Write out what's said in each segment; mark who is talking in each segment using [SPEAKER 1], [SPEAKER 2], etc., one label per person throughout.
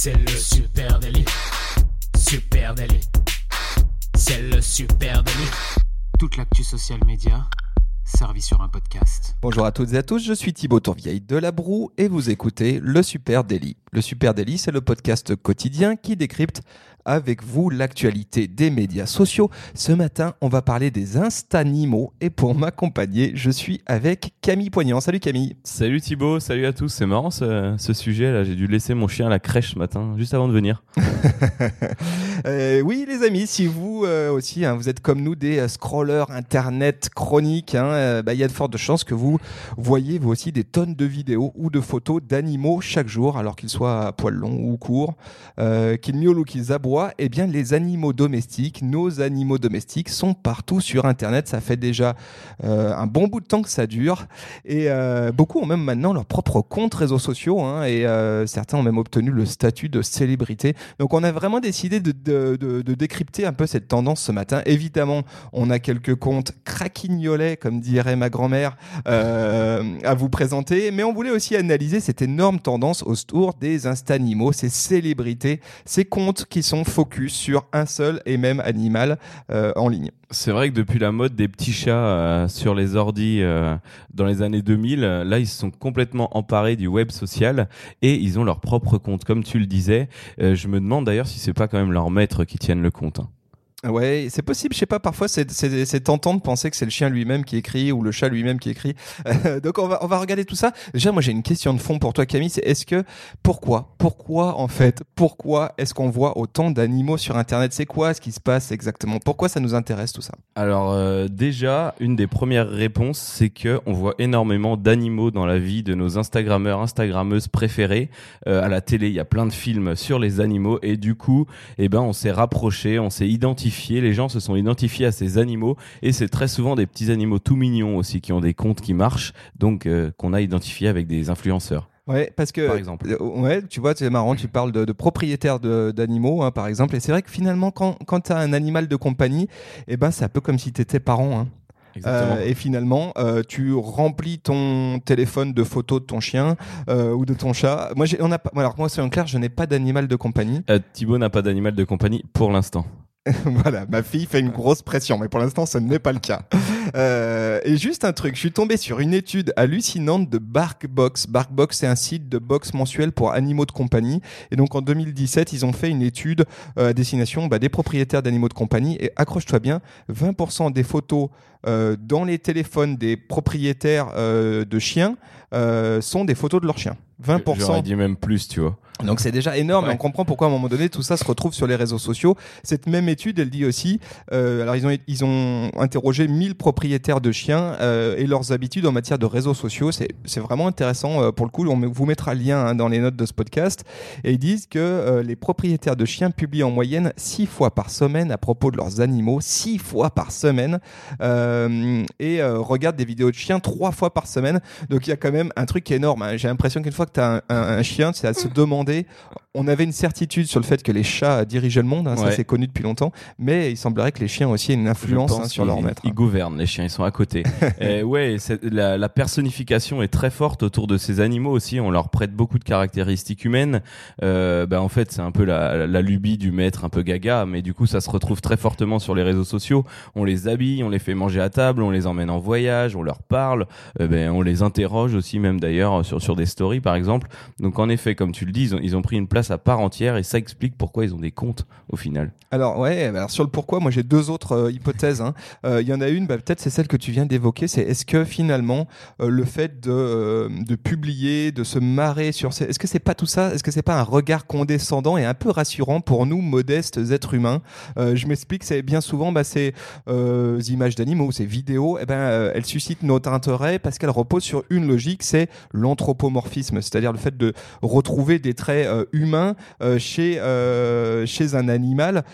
[SPEAKER 1] C'est le super délit. Super délit. C'est le super délit. Toute l'actu social média servie sur un podcast.
[SPEAKER 2] Bonjour à toutes et à tous, je suis Thibaut Tourvieille de La Broue et vous écoutez Le Super Daily. Le Super Daily, c'est le podcast quotidien qui décrypte avec vous l'actualité des médias sociaux. Ce matin, on va parler des instanimaux et pour m'accompagner, je suis avec Camille Poignant. Salut Camille.
[SPEAKER 3] Salut Thibaut, salut à tous. C'est marrant ce, ce sujet là. J'ai dû laisser mon chien à la crèche ce matin, juste avant de venir.
[SPEAKER 2] Euh, oui, les amis, si vous euh, aussi, hein, vous êtes comme nous des euh, scrollers internet chroniques, hein, euh, bah, il y a de fortes chances que vous voyez vous aussi des tonnes de vidéos ou de photos d'animaux chaque jour, alors qu'ils soient à poil long ou court, euh, qu'ils miaulent ou qu'ils aboient. Eh bien, les animaux domestiques, nos animaux domestiques, sont partout sur Internet. Ça fait déjà euh, un bon bout de temps que ça dure, et euh, beaucoup ont même maintenant leur propre compte réseaux sociaux, hein, et certains ont même obtenu le statut de célébrité. Donc, on a vraiment décidé de, de, décrypter un peu cette tendance ce matin. Évidemment, on a quelques comptes craquignolets, comme dirait ma grand-mère, euh, à vous présenter, mais on voulait aussi analyser cette énorme tendance autour des instanimaux, ces célébrités, ces comptes qui sont focus sur un seul et même animal euh, en ligne.
[SPEAKER 3] C'est vrai que depuis la mode des petits chats euh, sur les ordis dans les années 2000, euh, là ils se sont complètement emparés du web social et ils ont leur propre compte. Comme tu le disais, je me demande d'ailleurs si c'est pas quand même leurs maîtres qui tiennent le compte. hein.
[SPEAKER 2] Ouais, c'est possible, je sais pas, parfois c'est- tentant de penser que c'est le chien lui-même qui écrit ou le chat lui-même qui écrit. Euh, donc on va, on va regarder tout ça. Déjà, moi j'ai une question de fond pour toi Camille, c'est est-ce que, pourquoi, pourquoi en fait, pourquoi est-ce qu'on voit autant d'animaux sur Internet? C'est quoi ce qui se passe exactement? Pourquoi ça nous intéresse tout ça?
[SPEAKER 3] Alors euh, déjà, une des premières réponses, c'est que on voit énormément d'animaux dans la vie de nos Instagrammeurs, Instagrammeuses préférés. Euh, à la télé, il y a plein de films sur les animaux et du coup, eh ben, on s'est rapproché, on s'est identifié. Les gens se sont identifiés à ces animaux et c'est très souvent des petits animaux tout mignons aussi qui ont des comptes qui marchent, donc euh, qu'on a identifié avec des influenceurs.
[SPEAKER 2] Ouais, parce que
[SPEAKER 3] Par exemple.
[SPEAKER 2] euh, ouais, tu vois, c'est marrant, tu parles de, de propriétaires d'animaux, hein, par exemple, et c'est vrai que finalement, quand, quand tu as un animal de compagnie, eh ben, c'est un peu comme si tu étais parent. Hein. Euh, et finalement, euh, tu remplis ton téléphone de photos de ton chien euh, ou de ton chat. Moi, on a pas, alors moi, soyons clairs, je n'ai pas d'animal de compagnie.
[SPEAKER 3] Thibaut n'a pas d'animal de compagnie pour l'instant.
[SPEAKER 2] voilà, ma fille fait une grosse pression, mais pour l'instant, ce n'est pas le cas. Euh, et juste un truc, je suis tombé sur une étude hallucinante de Barkbox. Barkbox, c'est un site de box mensuel pour animaux de compagnie. Et donc, en 2017, ils ont fait une étude euh, à destination bah, des propriétaires d'animaux de compagnie. Et accroche-toi bien, 20% des photos euh, dans les téléphones des propriétaires euh, de chiens euh, sont des photos de leurs chiens. 20%.
[SPEAKER 3] J'aurais dit même plus, tu vois.
[SPEAKER 2] Donc c'est déjà énorme et on comprend pourquoi à un moment donné tout ça se retrouve sur les réseaux sociaux. Cette même étude, elle dit aussi, euh, alors ils ont, ils ont interrogé 1000 propriétaires de chiens euh, et leurs habitudes en matière de réseaux sociaux. C'est c'est vraiment intéressant euh, pour le coup. On vous mettra le lien hein, dans les notes de ce podcast. Et ils disent que euh, les propriétaires de chiens publient en moyenne 6 fois par semaine à propos de leurs animaux, 6 fois par semaine, euh, et euh, regardent des vidéos de chiens 3 fois par semaine. Donc il y a quand même un truc qui est énorme. hein. J'ai l'impression qu'une fois que tu as un, un- un chien, c'est à se demander. On avait une certitude sur le fait que les chats dirigeaient le monde, hein, ça
[SPEAKER 3] Ouais.
[SPEAKER 2] c'est connu depuis longtemps, mais il semblerait que les chiens aussi aient une influence hein, sur leur maître.
[SPEAKER 3] Ils gouvernent, les chiens, ils sont à côté. et ouais, la, la personnification est très forte autour de ces animaux aussi. On leur prête beaucoup de caractéristiques humaines. Euh, ben, en fait, c'est un peu la, la lubie du maître, un peu gaga, mais du coup, ça se retrouve très fortement sur les réseaux sociaux. On les habille, on les fait manger à table, on les emmène en voyage, on leur parle, euh, ben, on les interroge aussi, même d'ailleurs, sur, sur des stories, par exemple. Donc, en effet, comme tu le dis, ils ont, pris une place à part entière et ça explique pourquoi ils ont des comptes au final.
[SPEAKER 2] Alors ouais, alors sur le pourquoi, moi j'ai deux autres euh, hypothèses. hein. Euh, Il y en a une, bah, peut-être c'est celle que tu viens d'évoquer, c'est est-ce que finalement euh, le fait de, euh, de publier, de se marrer sur ces... Est-ce que c'est pas tout ça? Est-ce que c'est pas un regard condescendant et un peu rassurant pour nous modestes êtres humains? Euh, Je m'explique, c'est bien souvent bah, ces euh, images d'animaux, ces vidéos, eh ben, euh, elles suscitent notre intérêt parce qu'elles reposent sur une logique, c'est l'anthropomorphisme, c'est-à-dire le fait de retrouver des traits euh, humains euh, chez, euh, chez un animal.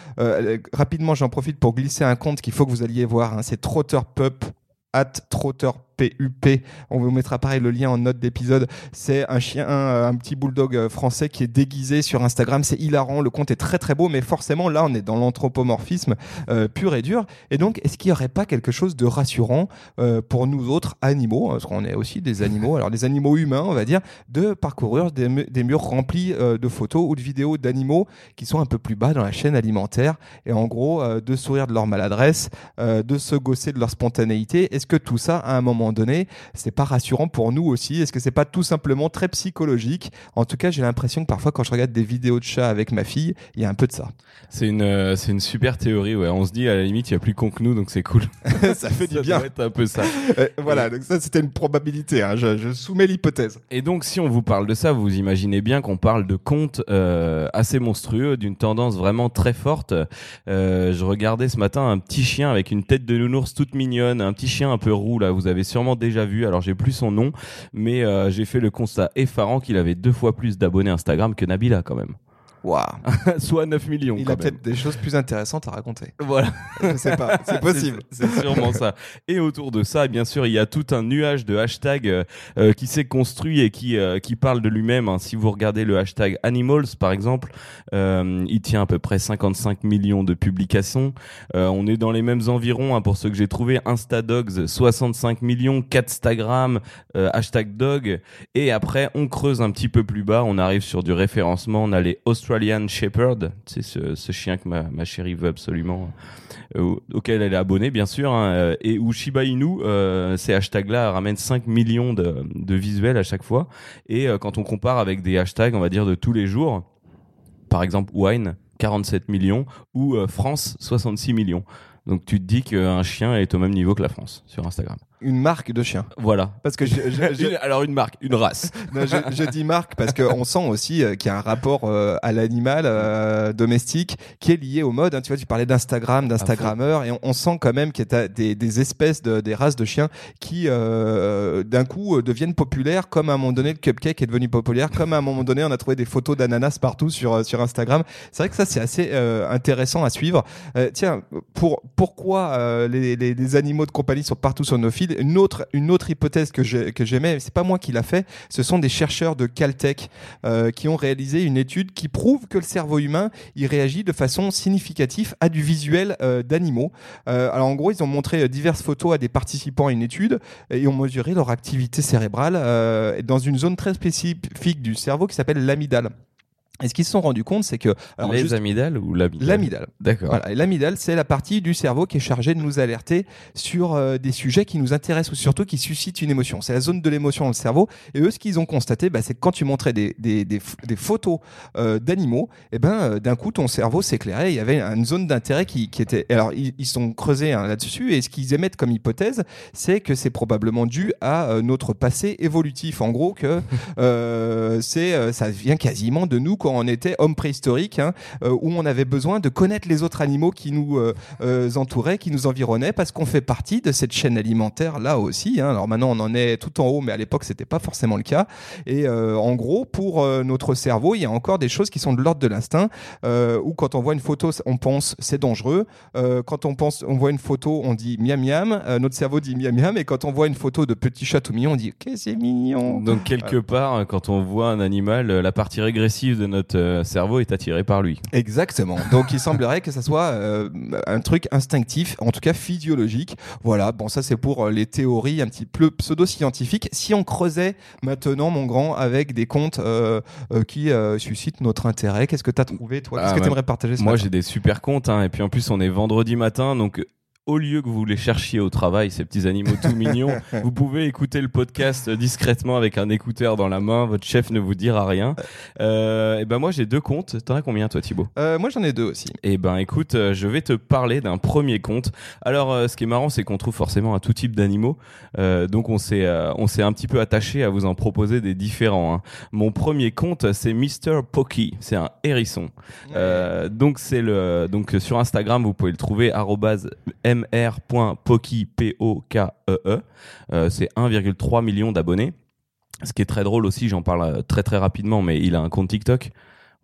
[SPEAKER 2] Rapidement, j'en profite pour glisser un compte qu'il faut que vous alliez voir. hein, c'est Trotter Pup at Trotter PUP. On vous mettra pareil le lien en note d'épisode. C'est un chien, un, un petit bulldog euh, français qui est déguisé sur Instagram. C'est hilarant. Le compte est très très beau, mais forcément là, on est dans l'anthropomorphisme euh, pur et dur. Et donc, est-ce qu'il n'y aurait pas quelque chose de rassurant euh, pour nous autres animaux, parce qu'on est aussi des animaux, alors des animaux humains, on va dire, de parcourir des, mu- des murs remplis euh, de photos ou de vidéos d'animaux qui sont un peu plus bas dans la chaîne alimentaire et en gros euh, de sourire de leur maladresse, euh, de se gosser de leur spontanéité? Est-ce que tout ça, à un moment donné, c'est pas rassurant pour nous aussi Est-ce que c'est pas tout simplement très psychologique? En tout cas, j'ai l'impression que parfois, quand je regarde des vidéos de chats avec ma fille, il y a un peu de ça.
[SPEAKER 3] C'est une, euh, c'est une super théorie. Ouais. On se dit à la limite, il y a plus con que nous, donc c'est cool.
[SPEAKER 2] ça fait du
[SPEAKER 3] Ça
[SPEAKER 2] bien.
[SPEAKER 3] être un peu ça.
[SPEAKER 2] Euh, voilà, donc ça c'était une probabilité. hein. Je, je soumets l'hypothèse.
[SPEAKER 3] Et donc, si on vous parle de ça, vous imaginez bien qu'on parle de comptes euh, assez monstrueux, d'une tendance vraiment très forte. Je regardais ce matin un petit chien avec une tête de nounours toute mignonne, un petit chien un peu roux là. Vous avez sûrement déjà vu. Alors, j'ai plus son nom, mais euh, j'ai fait le constat effarant qu'il avait deux fois plus d'abonnés Instagram que Nabila quand même,
[SPEAKER 2] Waouh.
[SPEAKER 3] soit 9 millions.
[SPEAKER 2] Il
[SPEAKER 3] quand
[SPEAKER 2] a peut-être des choses plus intéressantes à raconter.
[SPEAKER 3] Voilà.
[SPEAKER 2] Je sais pas. C'est possible.
[SPEAKER 3] C'est sûrement ça. Et autour de ça, bien sûr, il y a tout un nuage de hashtags euh, euh, qui s'est construit et qui euh, qui parle de lui-même. hein. Si vous regardez le hashtag animals, par exemple, euh, il tient à peu près 55 millions de publications. Euh, on est dans les mêmes environs hein, pour ceux que j'ai trouvé. Instadogs, 65 millions. Catstagram, euh, hashtag dog. Et après, on creuse un petit peu plus bas. On arrive sur du référencement. On a les Australian Shepherd, c'est ce, chien que ma, ma chérie veut absolument euh, auquel elle est abonnée bien sûr, hein, euh, et où Shiba Inu, euh, ces hashtags-là ramènent 5 millions de, de visuels à chaque fois. Et quand on compare avec des hashtags, on va dire de tous les jours, par exemple wine, 47 millions, ou France, 66 millions. Donc tu te dis qu'un chien est au même niveau que la France sur Instagram.
[SPEAKER 2] Une marque de chien.
[SPEAKER 3] Voilà.
[SPEAKER 2] Parce que je, je- je-
[SPEAKER 3] Une- alors une marque, une race.
[SPEAKER 2] non, je- je dis marque parce qu'on sent aussi euh, qu'il y a un rapport euh, à l'animal euh, domestique qui est lié au mode. hein. Tu vois, tu parlais d'Instagram, d'Instagrammeur, et on, on sent quand même qu'il y a des, des espèces, de, des races de chiens qui, euh, d'un coup, euh, deviennent populaires, comme à un moment donné le cupcake est devenu populaire, comme à un moment donné on a trouvé des photos d'ananas partout sur, euh, sur Instagram. C'est vrai que ça, c'est assez euh, intéressant à suivre. Euh, tiens, pour, pourquoi euh, les, les, les animaux de compagnie sont partout sur nos fils? Une autre, hypothèse que j'ai- que j'aimais, c'est pas moi qui l'a fait, ce sont des chercheurs de Caltech euh, qui ont réalisé une étude qui prouve que le cerveau humain réagit de façon significative à du visuel euh, d'animaux. Euh, alors en gros, ils ont montré diverses photos à des participants à une étude et ont mesuré leur activité cérébrale dans une zone très spécifique du cerveau qui s'appelle l'amygdale. Et ce qu'ils se sont rendus compte, c'est que alors,
[SPEAKER 3] Les
[SPEAKER 2] juste-
[SPEAKER 3] amygdales ou l'amygdale
[SPEAKER 2] l'amygdale.
[SPEAKER 3] D'accord.
[SPEAKER 2] Voilà, et l'amygdale, c'est la partie du cerveau qui est chargée de nous alerter sur euh, des sujets qui nous intéressent ou surtout qui suscitent une émotion. C'est la zone de l'émotion dans le cerveau. Et eux, ce qu'ils ont constaté, bah, c'est que quand tu montrais des, des, des, f- des photos euh, d'animaux, et ben euh, d'un coup, ton cerveau s'éclairait. Il y avait une zone d'intérêt qui, qui était. Alors, ils, ils sont creusés hein, là-dessus. Et ce qu'ils émettent comme hypothèse, c'est que c'est probablement dû à notre passé évolutif. En gros, que c'est ça vient quasiment de nous quand on était homme préhistorique, hein, euh, où on avait besoin de connaître les autres animaux qui nous euh, euh, entouraient, qui nous environnaient, parce qu'on fait partie de cette chaîne alimentaire là aussi. hein. Alors maintenant, on en est tout en haut, mais à l'époque, c'était pas forcément le cas. Et en gros, pour notre cerveau, il y a encore des choses qui sont de l'ordre de l'instinct, où quand on voit une photo, on pense c'est dangereux. Quand on pense, on voit une photo, on dit miam miam. Notre cerveau dit miam miam. Et quand on voit une photo de petit chat tout mignon, on dit que c'est mignon?
[SPEAKER 3] Donc quelque part, quand on voit un animal, la partie régressive de notre euh, cerveau est attirée par lui.
[SPEAKER 2] Exactement. Donc il semblerait que ça soit euh, un truc instinctif, en tout cas physiologique. Voilà. Bon, ça c'est pour euh, les théories un petit peu pseudo-scientifiques. Si on creusait maintenant, mon grand, avec des euh, euh, qui euh, suscitent notre intérêt, qu'est-ce que tu as trouvé toi? Qu'est-ce
[SPEAKER 3] Ah,
[SPEAKER 2] que tu aimerais partager ce
[SPEAKER 3] Moi, j'ai des super comptes, hein, et puis en plus, on est vendredi matin, donc au lieu que vous les cherchiez au travail, ces petits animaux tout mignons, vous pouvez écouter le podcast euh, discrètement avec un écouteur dans la main. Votre chef ne vous dira rien. Euh, et ben moi, j'ai deux comptes. T'en as combien, toi, Thibaut?
[SPEAKER 2] Euh, Moi j'en ai deux aussi.
[SPEAKER 3] Eh ben écoute, euh, je vais te parler d'un premier compte. Alors euh, ce qui est marrant, c'est qu'on trouve forcément un tout type d'animaux. Euh, donc on s'est euh, on s'est un petit peu attaché à vous en proposer des différents. hein. Mon premier compte, c'est Mr Pocky. C'est un hérisson. Euh, donc c'est le donc sur Instagram, vous pouvez le trouver mr.poki p o k e e. Euh, c'est 1,3 million d'abonnés. Ce qui est très drôle aussi, j'en parle euh, très très rapidement, mais il a un compte TikTok.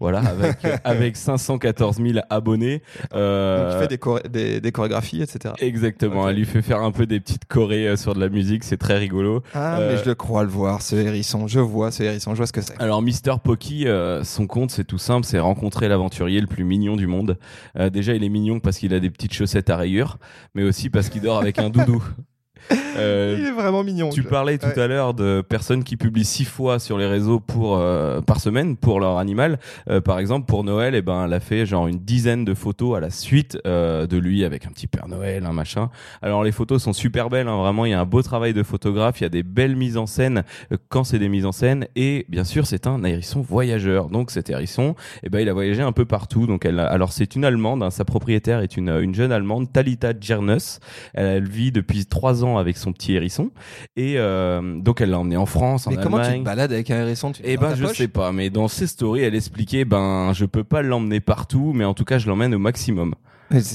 [SPEAKER 3] Voilà, avec, avec 514 000 abonnés.
[SPEAKER 2] Euh, Donc, il fait des, choré des, des, chorégraphies, etc.
[SPEAKER 3] Exactement. Okay. Elle lui fait faire un peu des petites chorés euh, sur de la musique. C'est très rigolo.
[SPEAKER 2] Ah, euh... mais je le crois le voir, ce hérisson. Je vois ce hérisson. Je vois ce que c'est.
[SPEAKER 3] Alors, Mister Pocky, euh, son compte, c'est tout simple. C'est rencontrer l'aventurier le plus mignon du monde. Euh, déjà, il est mignon parce qu'il a des petites chaussettes à rayures, mais aussi parce qu'il dort avec un doudou.
[SPEAKER 2] Euh, il est vraiment mignon.
[SPEAKER 3] Tu parlais tout ouais. à l'heure de personnes qui publient six fois sur les réseaux pour euh, par semaine pour leur animal. Euh, par exemple, pour Noël, et ben, elle a fait genre une dizaine de photos à la suite euh, de lui avec un petit Père Noël, un machin. Alors les photos sont super belles, hein, vraiment. Il y a un beau travail de photographe, il y a des belles mises en scène euh, quand c'est des mises en scène, et bien sûr, c'est un hérisson voyageur. Donc cet hérisson, et ben, il a voyagé un peu partout. Donc elle, a... alors c'est une Allemande, hein, sa propriétaire est une une jeune Allemande, Talita Djernus. Elle, elle vit depuis trois ans avec son petit hérisson et euh, donc elle l'a emmené en France
[SPEAKER 2] mais
[SPEAKER 3] en
[SPEAKER 2] comment
[SPEAKER 3] Allemagne.
[SPEAKER 2] tu te balades avec un hérisson tu
[SPEAKER 3] Eh ben je
[SPEAKER 2] poche
[SPEAKER 3] sais pas mais dans ses stories elle expliquait ben je peux pas l'emmener partout mais en tout cas je l'emmène au maximum.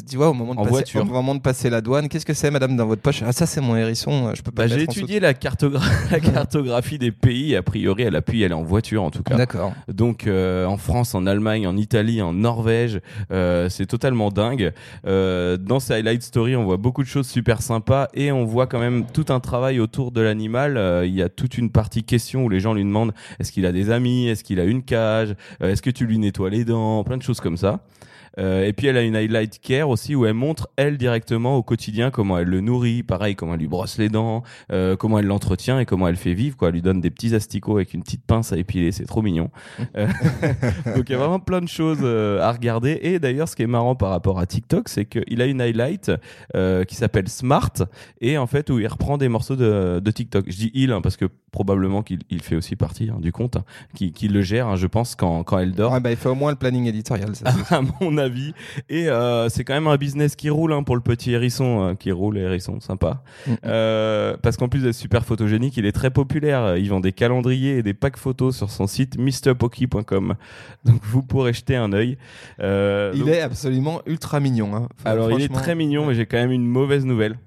[SPEAKER 2] Tu vois, au moment de,
[SPEAKER 3] En
[SPEAKER 2] passer,
[SPEAKER 3] voiture.
[SPEAKER 2] au moment de passer la douane, qu'est-ce que c'est, madame, dans votre poche? Ah, ça, c'est mon hérisson. Je peux pas
[SPEAKER 3] Bah, j'ai étudié la, cartogra- la cartographie des pays. A priori, elle a pu y aller en voiture, en tout cas.
[SPEAKER 2] D'accord.
[SPEAKER 3] Donc, euh, en France, en Allemagne, en Italie, en Norvège, euh, c'est totalement dingue. Euh, dans ces highlight story, on voit beaucoup de choses super sympas et on voit quand même tout un travail autour de l'animal. Euh, Il y a toute une partie question où les gens lui demandent est-ce qu'il a des amis, est-ce qu'il a une cage, Euh, est-ce que tu lui nettoies les dents, plein de choses comme ça. Euh, et puis elle a une highlight care aussi où elle montre elle directement au quotidien comment elle le nourrit, pareil comment elle lui brosse les dents, euh, comment elle l'entretient et comment elle fait vivre quoi. Elle lui donne des petits asticots avec une petite pince à épiler, c'est trop mignon. Euh, Donc il y a vraiment plein de choses à regarder. Et d'ailleurs ce qui est marrant par rapport à TikTok, c'est qu'il a une highlight qui s'appelle Smart et en fait où il reprend des morceaux de, de TikTok. Je dis il hein, parce que probablement qu'il il fait aussi partie hein, du compte, hein, qui, qui le gère, hein, je pense quand quand elle dort.
[SPEAKER 2] Ouais, bah, il fait au moins le planning éditorial. Ça, c'est-
[SPEAKER 3] à mon avis. Et euh, c'est quand même un business qui roule hein, pour le petit hérisson, euh, qui roule hérisson, sympa.
[SPEAKER 2] Mm.
[SPEAKER 3] Euh, parce qu'en plus d'être super photogénique, il est très populaire. Il vend des calendriers et des packs photos sur son site mrpocky.com. Donc vous pourrez jeter un œil.
[SPEAKER 2] Il
[SPEAKER 3] donc-
[SPEAKER 2] est absolument ultra mignon. Hein. Enfin,
[SPEAKER 3] alors il est très mignon, mais j'ai quand même une mauvaise nouvelle.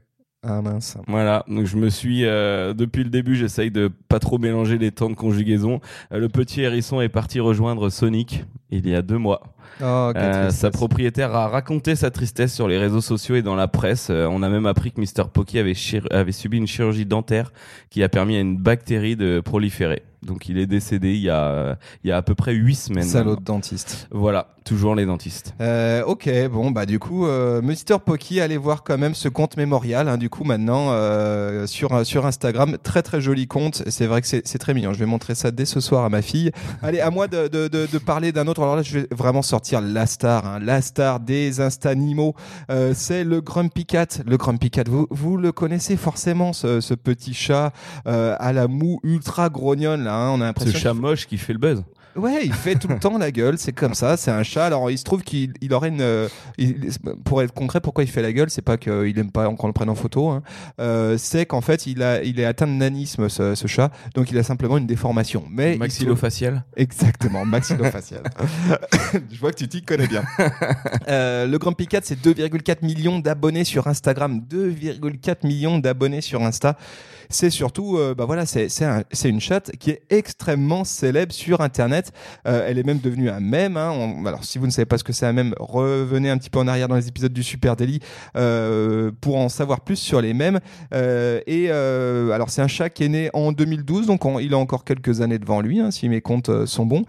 [SPEAKER 2] Ah mince.
[SPEAKER 3] Voilà, donc je me suis euh, depuis le début, j'essaye de pas trop mélanger les temps de conjugaison. Euh, le petit hérisson est parti rejoindre Sonic il y a deux mois.
[SPEAKER 2] Oh,
[SPEAKER 3] Euh, sa propriétaire a raconté sa tristesse sur les réseaux sociaux et dans la presse. Euh, on a même appris que Mr. Pocky avait, subi une chirurgie dentaire qui a permis à une bactérie de proliférer. Donc il est décédé il y a, il y a à peu près huit semaines.
[SPEAKER 2] Salaud de dentiste.
[SPEAKER 3] Voilà, toujours les dentistes.
[SPEAKER 2] Euh, ok, bon bah du coup, euh, Mr Pocky, allez voir quand même ce compte mémorial. Hein, du coup maintenant euh, sur sur Instagram, très très joli compte. C'est vrai que c'est c'est très mignon. Je vais montrer ça dès ce soir à ma fille. Allez, à moi de de, de, de parler d'un autre. Alors là, je vais vraiment sortir la star, hein, la star des instanimaux. Euh, c'est le Grumpy Cat. Le Grumpy Cat, vous vous le connaissez forcément, ce, ce petit chat euh, à la moue ultra grognonne là. hein. On a
[SPEAKER 3] Ce
[SPEAKER 2] l'impression
[SPEAKER 3] chat moche qui fait le buzz.
[SPEAKER 2] Ouais, il fait tout le temps la gueule, c'est comme ça, c'est un chat. Alors il se trouve qu'il il aurait une. euh, il- pour être concret, pourquoi il fait la gueule, c'est pas qu'il aime pas qu'on le prenne en photo, hein. Euh, c'est qu'en fait il, a, il est atteint de nanisme ce, ce chat, donc il a simplement une déformation. Mais il
[SPEAKER 3] Maxillofacial.
[SPEAKER 2] Exactement, maxillofacial. Je vois que tu t'y connais bien. Euh, le Grumpy Cat, c'est 2,4 millions d'abonnés sur Instagram, 2,4 millions d'abonnés sur Insta. C'est surtout, euh, bah voilà, c'est un- une chatte qui est extrêmement célèbre sur Internet. Euh, elle est même devenue un mème. Hein. Alors, si vous ne savez pas ce que c'est un mème, revenez un petit peu en arrière dans les épisodes du Super Daily pour en savoir plus sur les mèmes. Et alors, c'est un chat qui est né en 2012, donc on- il a encore quelques années devant lui, hein, si mes comptes sont bons.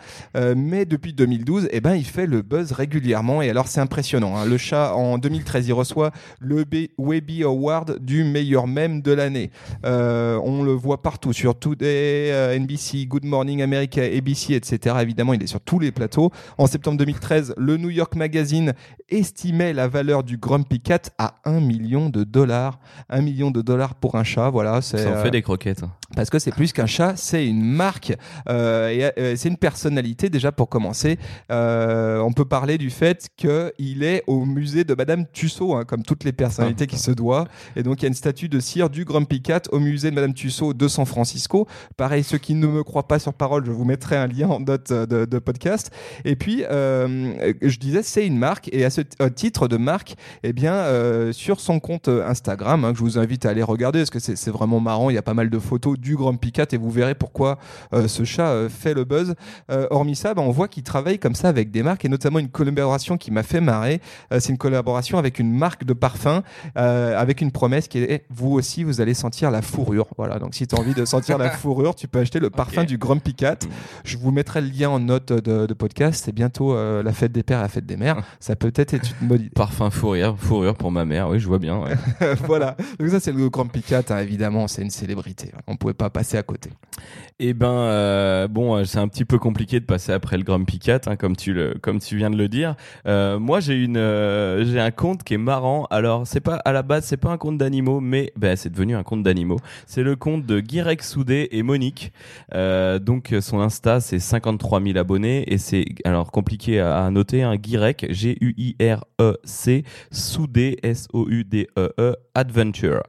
[SPEAKER 2] Mais depuis 2012, eh ben, il fait le buzz régulièrement. Et alors, c'est impressionnant. hein. Le chat, en 2013, il reçoit le B- Webby Award du meilleur mème de l'année. Euh, on le voit partout, sur Today, euh, NBC, Good Morning America, ABC, etc. Évidemment, il est sur tous les plateaux. En septembre 2013, le New York Magazine estimait la valeur du Grumpy Cat à 1 million de dollars. 1 million de dollars pour un chat, voilà.
[SPEAKER 3] Ça en
[SPEAKER 2] euh,
[SPEAKER 3] fait des croquettes.
[SPEAKER 2] parce que c'est plus qu'un chat, c'est une marque euh, et c'est une personnalité déjà pour commencer. Euh, on peut parler du fait qu'il est au musée de Madame Tussaud, hein, comme toutes les personnalités qui se doivent. Et donc il y a une statue de cire du Grumpy Cat au musée de Madame Tussaud de San Francisco. Pareil, ceux qui ne me croient pas sur parole, je vous mettrai un lien en, notes de, de podcast. Et puis, euh, je disais, c'est une marque. Et à ce titre de marque, eh bien, euh, sur son compte Instagram, hein, que je vous invite à aller regarder, parce que c'est c'est vraiment marrant. Il y a pas mal de photos du Grumpy Cat et vous verrez pourquoi euh, ce chat euh, fait le buzz. Euh, hormis ça, bah, on voit qu'il travaille comme ça avec des marques et notamment une collaboration qui m'a fait marrer. Euh, c'est une collaboration avec une marque de parfum euh, avec une promesse qui est vous aussi, vous allez sentir la fourrure. Voilà, donc si tu as envie de sentir la fourrure, tu peux acheter le parfum du Grumpy Cat. Je vous mettrai le lien en note de, de podcast. C'est bientôt euh, la fête des pères et la fête des mères. Ça peut être une bonne idée.
[SPEAKER 3] Parfum fourrure, fourrure pour ma mère, oui, je vois bien. ouais.
[SPEAKER 2] voilà. Donc ça, c'est le Grumpy Cat, hein, évidemment. C'est une célébrité. On pouvait pas passer à côté.
[SPEAKER 3] Eh ben, euh, bon, c'est un petit peu compliqué de passer après le Grumpy Cat, hein, comme tu le, comme tu viens de le dire. Euh, moi, j'ai euh, un compte qui est marrant. Alors, c'est pas à la base, c'est pas un compte d'animaux, mais ben, c'est devenu un compte d'animaux. C'est le compte de Guirec Soudé et Monique. Euh, donc, son Insta, c'est 53 000 abonnés et c'est alors compliqué à, noter. Un Guirec, G-U-I-R-E-C, Soudé, S-O-U-D-E-E, E Adventure.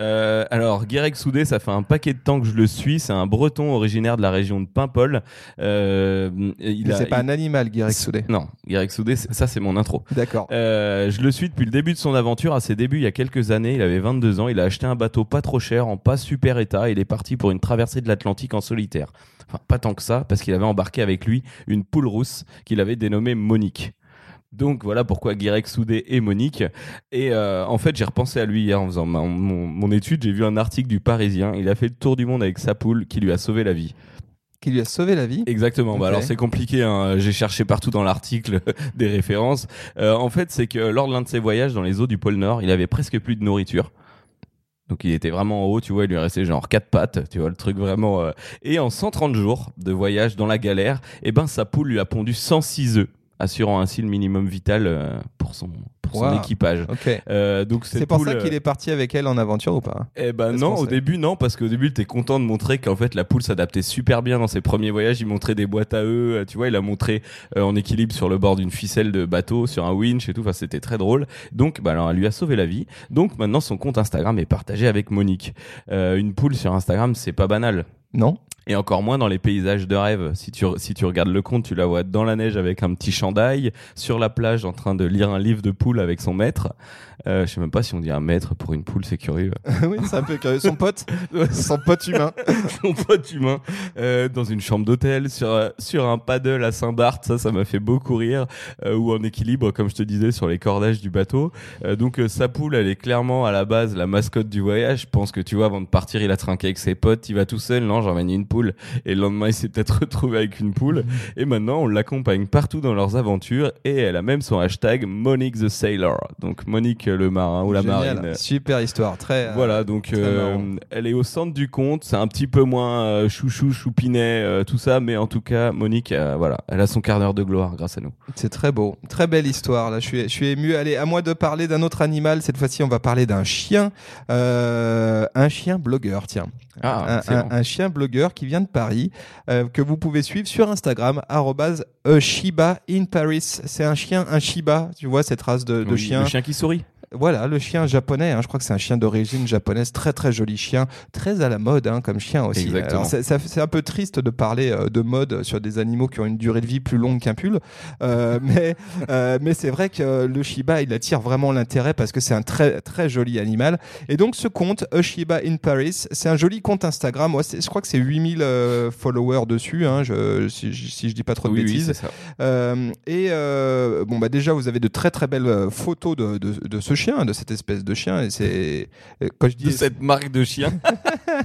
[SPEAKER 3] Euh, alors, Guirec Soudé, ça fait un paquet de temps que je le suis. C'est un breton originaire de la région de Paimpol. Euh, il
[SPEAKER 2] c'est pas
[SPEAKER 3] il-
[SPEAKER 2] un animal, Guirec Soudé.
[SPEAKER 3] Non, Guirec Soudé, ça c'est mon intro.
[SPEAKER 2] D'accord.
[SPEAKER 3] Euh, je le suis depuis le début de son aventure. À ses débuts, il y a quelques années, il avait 22 ans. Il a acheté un bateau pas trop cher, en pas super état. Il est parti pour une traversée de l'Atlantique en solitaire. Enfin, pas tant que ça, parce qu'il avait embarqué avec lui une poule rousse qu'il avait dénommée Monique. Donc voilà pourquoi Guirec Soudé et Monique. Et euh, en fait, j'ai repensé à lui hier en faisant ma- mon, mon étude. J'ai vu un article du Parisien. Il a fait le tour du monde avec sa poule qui lui a sauvé la vie.
[SPEAKER 2] Qui lui a sauvé la vie.
[SPEAKER 3] Exactement. Bah alors c'est compliqué. Hein. J'ai cherché partout dans l'article des références. Euh, en fait, c'est que lors de l'un de ses voyages dans les eaux du pôle Nord, il avait presque plus de nourriture. Donc il était vraiment en haut, tu vois, il lui restait genre quatre pattes, tu vois, le truc vraiment. euh. Et en 130 jours de voyage dans la galère, eh ben sa poule lui a pondu 106 œufs, assurant ainsi le minimum vital euh, pour son pour son équipage. Euh, donc
[SPEAKER 2] C'est pour ça qu'il
[SPEAKER 3] euh,
[SPEAKER 2] est parti avec elle en aventure ou pas
[SPEAKER 3] eh ben non, au début non, parce qu'au début t'es content de montrer qu'en fait la poule s'adaptait super bien dans ses premiers voyages. Il montrait des boîtes à euh, tu vois, il a montré euh, en équilibre sur le bord d'une ficelle de bateau, sur un winch et tout. Enfin, c'était très drôle. Donc, bah alors, elle lui a sauvé la vie. Donc maintenant, son compte Instagram est partagé avec Monique. Euh, une poule sur Instagram, c'est pas banal.
[SPEAKER 2] Non
[SPEAKER 3] Et encore moins dans les paysages de rêve. Si tu, si tu regardes le compte, tu la vois dans la neige avec un petit chandail, sur la plage en train de lire un livre de poule avec son maître. Euh, je sais même pas si on dit un maître pour une poule, c'est curieux.
[SPEAKER 2] Oui, c'est un peu curieux. Son pote Son pote humain.
[SPEAKER 3] son pote humain euh, dans une chambre d'hôtel sur euh, sur un paddle à Saint-Barth ça ça m'a fait beaucoup rire euh, ou en équilibre comme je te disais sur les cordages du bateau Euh, donc euh, sa poule elle est clairement à la base la mascotte du voyage je pense que tu vois avant de partir il a trinqué avec ses potes il va tout seul non j'emmène une poule et le lendemain il s'est peut-être retrouvé avec une poule et maintenant on l'accompagne partout dans leurs aventures et elle a même son hashtag Monique the Sailor donc Monique le marin ou la
[SPEAKER 2] Génial.
[SPEAKER 3] marine
[SPEAKER 2] Super histoire. Très. euh,
[SPEAKER 3] voilà, donc
[SPEAKER 2] très
[SPEAKER 3] euh, elle est au centre du compte. C'est un petit peu moins euh, chouchou, choupinet, euh, tout ça, mais en tout cas, Monique, voilà, elle a son quart d'heure de gloire grâce à nous.
[SPEAKER 2] C'est très beau. Très belle histoire. Là, je suis, je suis ému. Allez, à moi de parler d'un autre animal. Cette fois-ci, on va parler d'un chien. Un chien blogueur, tiens.
[SPEAKER 3] Ah,
[SPEAKER 2] un- un chien blogueur qui vient de Paris, euh, que vous pouvez suivre sur Instagram, euh, Shiba in Paris. C'est un chien, un Shiba, tu vois, cette race de, de
[SPEAKER 3] Oui,
[SPEAKER 2] chien.
[SPEAKER 3] Le chien qui sourit.
[SPEAKER 2] Voilà, le chien japonais, hein, je crois que c'est un chien d'origine japonaise, très très joli chien, très à la mode hein, comme chien aussi.
[SPEAKER 3] Exactement.
[SPEAKER 2] C'est, un peu triste de parler euh, de mode sur des animaux qui ont une durée de vie plus longue qu'un pull, euh, mais, euh, mais c'est vrai que le Shiba, il attire vraiment l'intérêt parce que c'est un très très joli animal. Et donc ce compte, A Shiba in Paris, c'est un joli compte Instagram. Moi, je crois que c'est 8000 euh, followers dessus, hein, je, si, je- si je dis pas trop de
[SPEAKER 3] Oui,
[SPEAKER 2] bêtises. Euh, et euh, bon bah déjà vous avez de très très belles photos de, de, de ce chien, de cette espèce de chien. Et c'est euh, quand je dis
[SPEAKER 3] De cette marque de chien.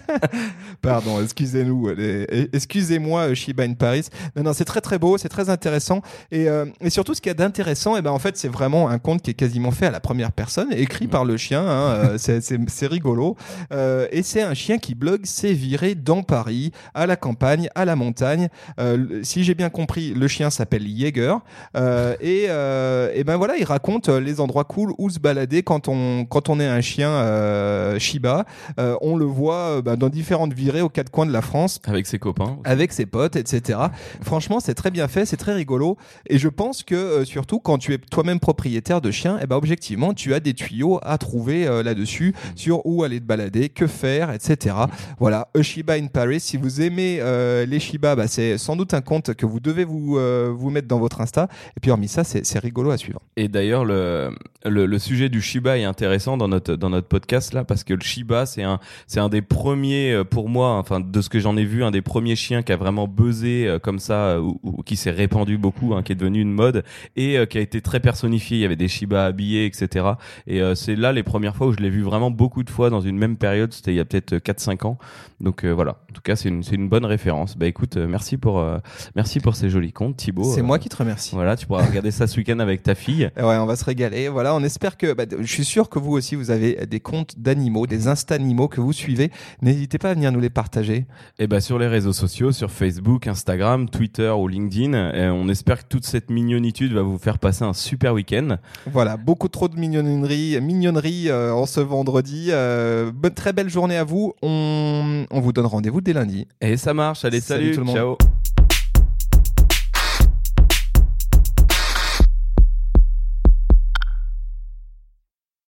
[SPEAKER 2] pardon, excusez-nous, les- excusez-moi euh, Shiba in Paris. Non non c'est très très beau, c'est très intéressant et, euh, et surtout ce qu'il y a d'intéressant, et ben en fait c'est vraiment un conte qui est quasiment fait à la première personne, écrit par le chien. hein, euh, c'est- rigolo Euh, et c'est un chien qui blogue ses virées dans Paris, à la campagne, à la montagne. Euh, si j'ai bien compris, le chien s'appelle Jaeger. Euh, et, euh, et ben voilà, il raconte euh, les endroits cool où se balader quand on quand on est un chien euh, Shiba. Euh, on le voit euh, bah, dans différentes virées aux quatre coins de la France
[SPEAKER 3] Avec ses copains.
[SPEAKER 2] avec ses potes, etc. Franchement, c'est très bien fait, c'est très rigolo. Et je pense que euh, surtout quand tu es toi-même propriétaire de chien, eh ben, objectivement, tu as des tuyaux à trouver euh, là-dessus sur où aller te balader, que faire, etc. Voilà, A Shiba in Paris. Si vous aimez euh, les Shiba, bah, c'est sans doute un compte que vous devez vous, vous mettre dans votre Insta. Et puis hormis ça, c'est rigolo à suivre.
[SPEAKER 3] Et d'ailleurs, le, le, le sujet du Shiba est intéressant dans notre, dans notre podcast là, parce que le Shiba, c'est un, un des premiers, pour moi, enfin, de ce que j'en ai vu, un des premiers chiens qui a vraiment buzzé euh, comme ça, euh, ou, ou qui s'est répandu beaucoup, hein, qui est devenu une mode, et euh, qui a été très personnifié. Il y avait des Shiba habillés, etc. Et euh, c'est là les premières fois où je l'ai vu vraiment beaucoup de fois dans une même période, c'était il y a peut-être 4-5 ans. Donc voilà, en tout cas, c'est une, une bonne référence. Bah écoute, merci pour, merci pour ces jolis comptes, Thibaut.
[SPEAKER 2] C'est moi qui te remercie.
[SPEAKER 3] Voilà, tu pourras regarder ça ce week-end avec ta fille.
[SPEAKER 2] Ouais, on va se régaler. Voilà, on espère que. bah, je suis sûr que vous aussi, vous avez des comptes d'animaux, des insta-animaux que vous suivez. N'hésitez pas à venir nous les partager.
[SPEAKER 3] Et bah sur les réseaux sociaux, sur Facebook, Instagram, Twitter ou LinkedIn, euh, on espère que toute cette mignonitude va vous faire passer un super week-end.
[SPEAKER 2] Voilà, beaucoup trop de mignonnerie, mignonnerie euh, en ce vendredi. Euh, bonne, très belle journée à vous. On, on vous donne rendez-vous dès lundi.
[SPEAKER 3] Et ça marche, allez
[SPEAKER 2] Salut
[SPEAKER 3] salut,
[SPEAKER 2] tout le monde.
[SPEAKER 3] ciao